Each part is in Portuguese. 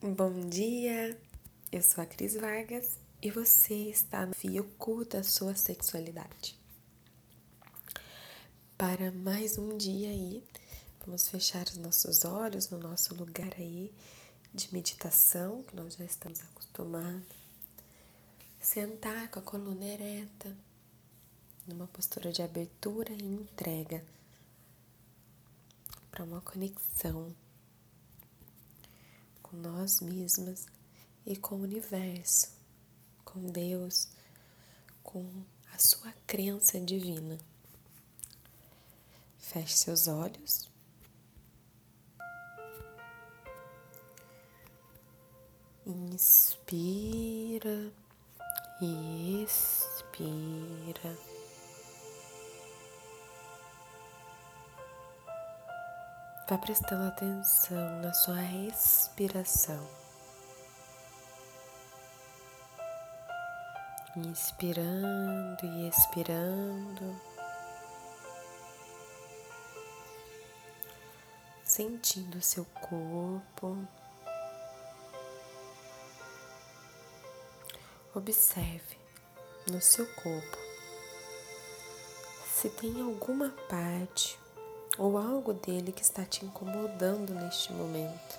Bom dia, eu sou a Cris Vargas e você está no Fio Culta Sua Sexualidade. Para mais um dia aí, vamos fechar os nossos olhos no nosso lugar aí de meditação, que nós já estamos acostumados. Sentar com a coluna ereta, numa postura de abertura e entrega para uma conexão com nós mesmas e com o universo, com Deus, com a sua crença divina. Feche seus olhos. Inspira e expira. Vá prestando atenção na sua respiração. Inspirando e expirando. Sentindo seu corpo. Observe no seu corpo se tem alguma parte ou algo dele que está te incomodando neste momento.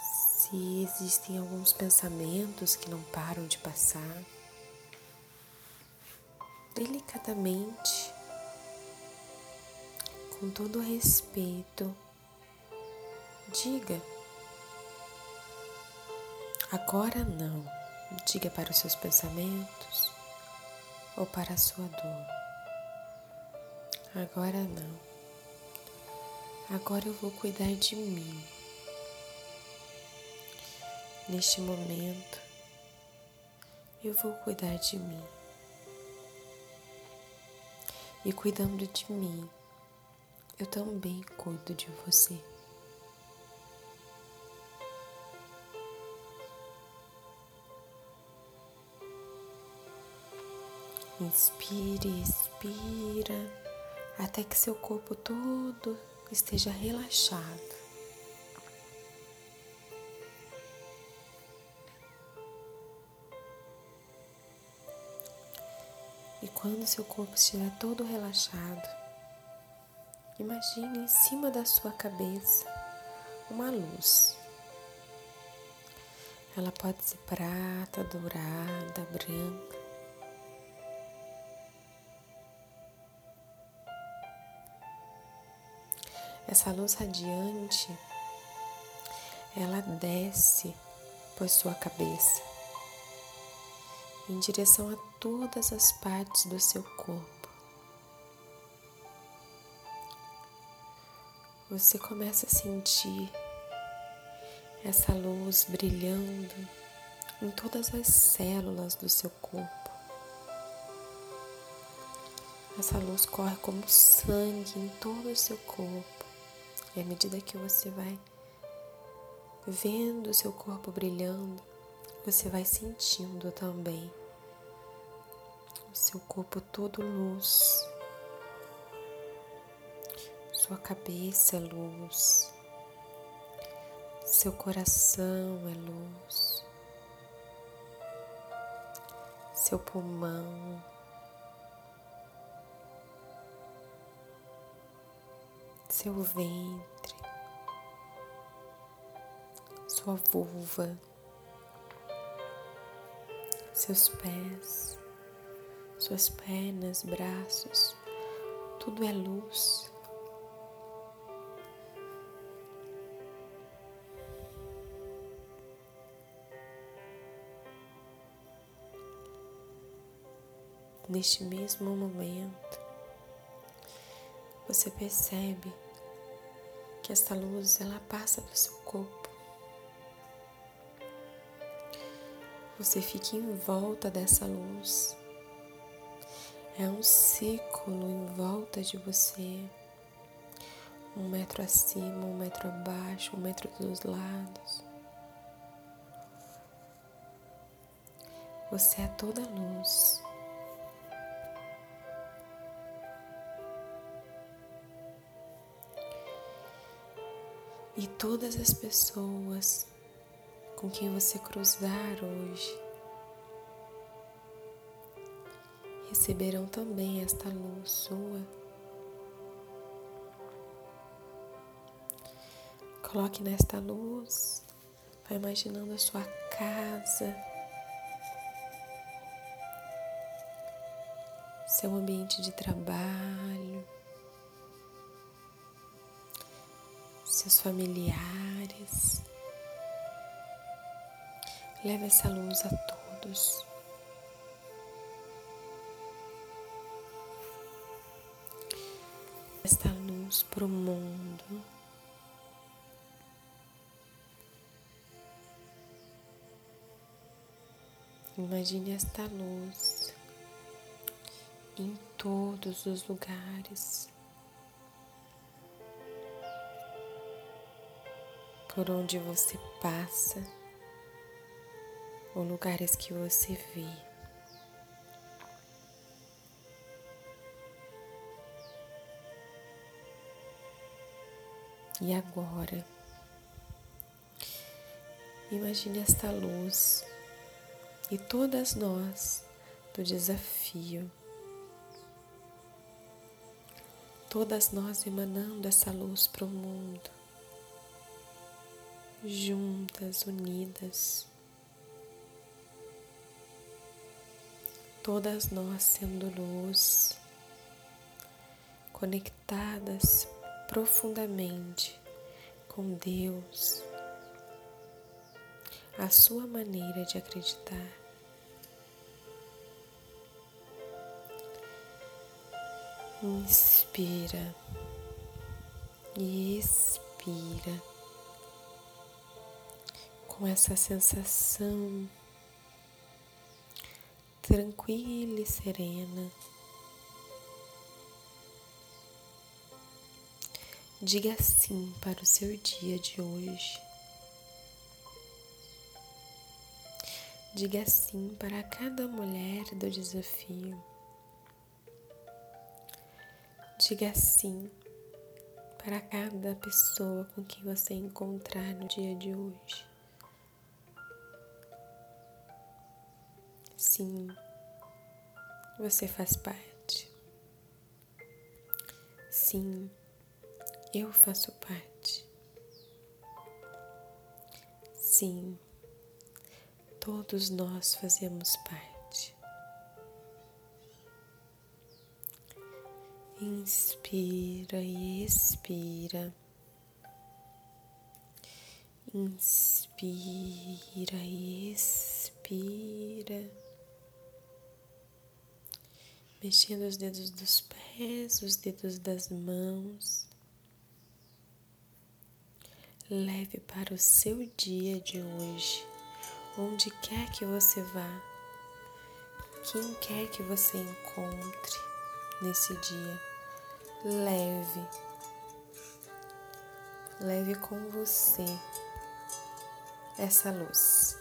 Se existem alguns pensamentos que não param de passar, delicadamente, com todo respeito, diga. Agora não, diga para os seus pensamentos ou para a sua dor. Agora não. Agora eu vou cuidar de mim. Neste momento, eu vou cuidar de mim. E cuidando de mim, eu também cuido de você. Inspire, expira, até que seu corpo todo esteja relaxado. E quando seu corpo estiver todo relaxado, imagine em cima da sua cabeça uma luz. Ela pode ser prata, dourada, branca. Essa luz radiante, ela desce por sua cabeça em direção a todas as partes do seu corpo. Você começa a sentir essa luz brilhando em todas as células do seu corpo. Essa luz corre como sangue em todo o seu corpo. E à medida que você vai vendo o seu corpo brilhando, você vai sentindo também o seu corpo todo luz, sua cabeça é luz, seu coração é luz, seu pulmão seu ventre, sua vulva, seus pés, suas pernas, braços, tudo é luz. Neste mesmo momento, você percebe que esta luz ela passa do seu corpo. Você fica em volta dessa luz. É um círculo em volta de você. Um metro acima, um metro abaixo, um metro dos lados. Você é toda luz. E todas as pessoas com quem você cruzar hoje receberão também esta luz sua. Coloque nesta luz, vai imaginando a sua casa, seu ambiente de trabalho, seus familiares. Leve essa luz a todos. Esta luz para o mundo. Imagine esta luz em todos os lugares. Por onde você passa ou lugares que você vê. E agora, imagine esta luz e todas nós do desafio, todas nós emanando essa luz para o mundo, juntas, unidas. todas nós sendo luz, conectadas profundamente com Deus, a sua maneira de acreditar. Inspira e expira com essa sensação tranquila e serena. Diga sim para o seu dia de hoje. Diga sim para cada mulher do desafio. Diga sim para cada pessoa com quem você encontrar no dia de hoje. Sim, você faz parte. Sim, eu faço parte. Sim, todos nós fazemos parte. Inspira e expira. Inspira e expira mexendo os dedos dos pés, os dedos das mãos. Leve para o seu dia de hoje, onde quer que você vá, quem quer que você encontre nesse dia. Leve, leve com você essa luz.